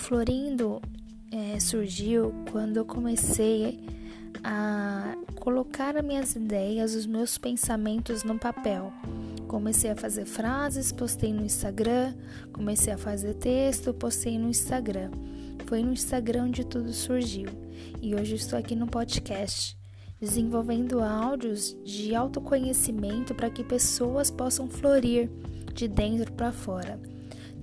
Florindo é, surgiu quando eu comecei a colocar as minhas ideias, os meus pensamentos no papel. Comecei a fazer frases, postei no Instagram, comecei a fazer texto, postei no Instagram. Foi no Instagram onde tudo surgiu. E hoje estou aqui no podcast, desenvolvendo áudios de autoconhecimento para que pessoas possam florir de dentro para fora.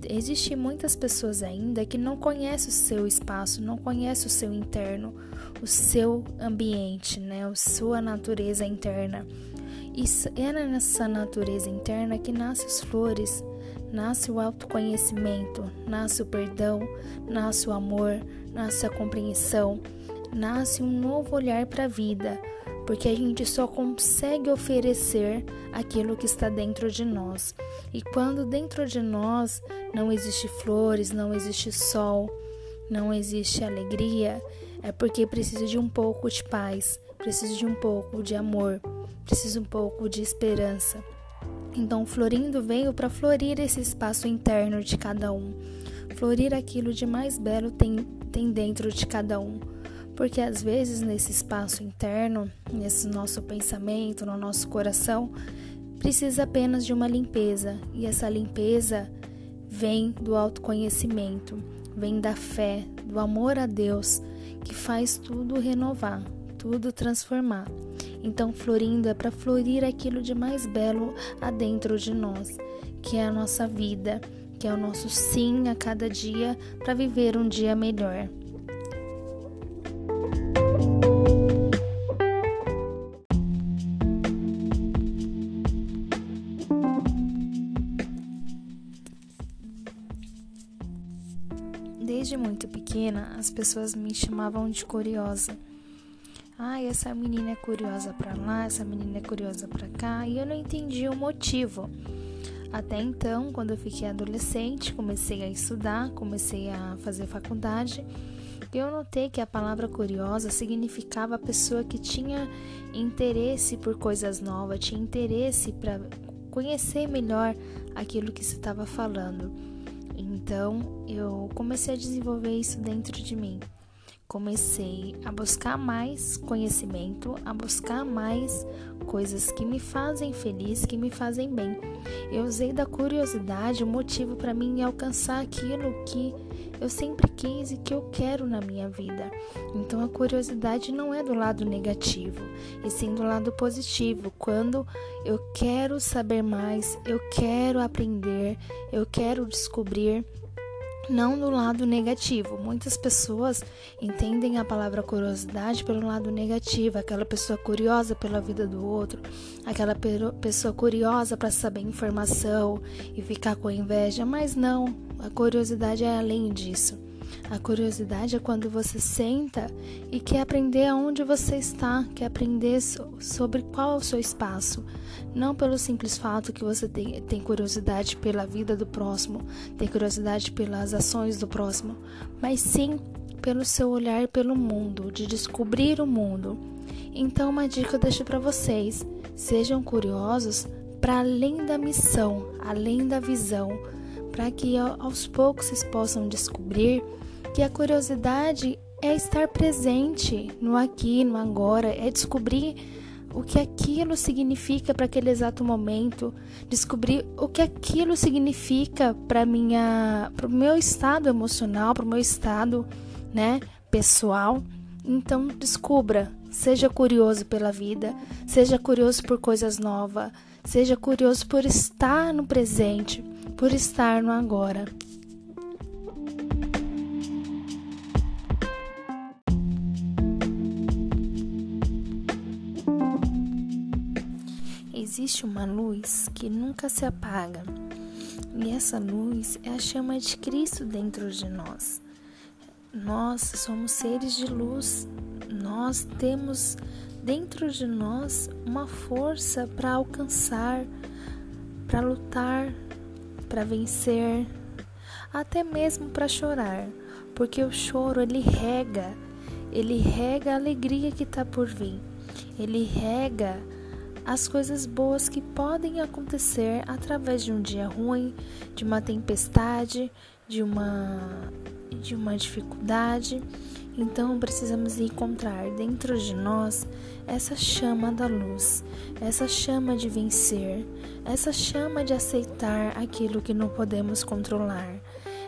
Existem muitas pessoas ainda que não conhecem o seu espaço, não conhecem o seu interno, o seu ambiente, né, a sua natureza interna. E é nessa natureza interna que nascem as flores, nasce o autoconhecimento, nasce o perdão, nasce o amor, nasce a compreensão, nasce um novo olhar para a vida, porque a gente só consegue oferecer aquilo que está dentro de nós. E quando dentro de nós não existe flores, não existe sol, não existe alegria, é porque precisa de um pouco de paz, precisa de um pouco de amor, precisa um pouco de esperança. Então, Florindo veio para florir esse espaço interno de cada um, florir aquilo de mais belo tem, tem dentro de cada um. Porque às vezes nesse espaço interno, nesse nosso pensamento, no nosso coração, precisa apenas de uma limpeza, e essa limpeza vem do autoconhecimento, vem da fé, do amor a Deus, que faz tudo renovar, tudo transformar. Então, florindo é para florir aquilo de mais belo adentro de nós, que é a nossa vida, que é o nosso sim a cada dia para viver um dia melhor. Desde muito pequena, as pessoas me chamavam de curiosa. Ai, essa menina é curiosa para lá, essa menina é curiosa para cá, e eu não entendi o motivo. Até então, quando eu fiquei adolescente, comecei a estudar, comecei a fazer faculdade, eu notei que a palavra curiosa significava a pessoa que tinha interesse por coisas novas, tinha interesse para conhecer melhor aquilo que se estava falando. Então, eu comecei a desenvolver isso dentro de mim comecei a buscar mais conhecimento, a buscar mais coisas que me fazem feliz, que me fazem bem. Eu usei da curiosidade o motivo para mim alcançar aquilo que eu sempre quis e que eu quero na minha vida. Então a curiosidade não é do lado negativo, e sim do lado positivo, quando eu quero saber mais, eu quero aprender, eu quero descobrir não do lado negativo. Muitas pessoas entendem a palavra curiosidade pelo lado negativo, aquela pessoa curiosa pela vida do outro, aquela pessoa curiosa para saber informação e ficar com inveja, mas não, a curiosidade é além disso. A curiosidade é quando você senta e quer aprender aonde você está, quer aprender sobre qual é o seu espaço. Não pelo simples fato que você tem, tem curiosidade pela vida do próximo, tem curiosidade pelas ações do próximo, mas sim pelo seu olhar pelo mundo, de descobrir o mundo. Então, uma dica eu deixo para vocês: sejam curiosos para além da missão, além da visão, para que aos poucos vocês possam descobrir que a curiosidade é estar presente no aqui, no agora, é descobrir o que aquilo significa para aquele exato momento, descobrir o que aquilo significa para minha, para o meu estado emocional, para o meu estado, né, pessoal. Então descubra, seja curioso pela vida, seja curioso por coisas novas, seja curioso por estar no presente, por estar no agora. existe uma luz que nunca se apaga, e essa luz é a chama de Cristo dentro de nós. Nós somos seres de luz, nós temos dentro de nós uma força para alcançar, para lutar, para vencer, até mesmo para chorar, porque o choro ele rega, ele rega a alegria que está por vir, ele rega as coisas boas que podem acontecer através de um dia ruim, de uma tempestade, de uma de uma dificuldade, então precisamos encontrar dentro de nós essa chama da luz, essa chama de vencer, essa chama de aceitar aquilo que não podemos controlar,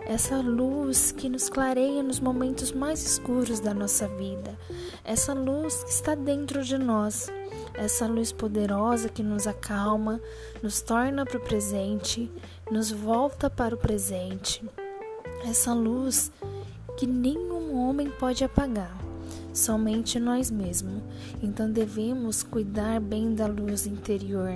essa luz que nos clareia nos momentos mais escuros da nossa vida, essa luz que está dentro de nós, essa luz poderosa que nos acalma, nos torna para o presente, nos volta para o presente, essa luz que nenhum homem pode apagar somente nós mesmos. Então devemos cuidar bem da luz interior,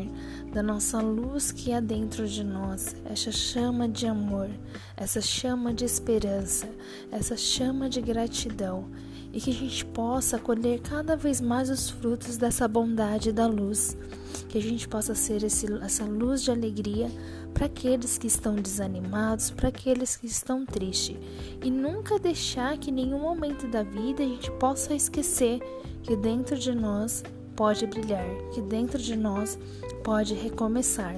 da nossa luz que há dentro de nós, essa chama de amor, essa chama de esperança, essa chama de gratidão. E que a gente possa colher cada vez mais os frutos dessa bondade da luz. Que a gente possa ser esse, essa luz de alegria para aqueles que estão desanimados, para aqueles que estão tristes, e nunca deixar que nenhum momento da vida a gente possa esquecer que dentro de nós pode brilhar, que dentro de nós pode recomeçar.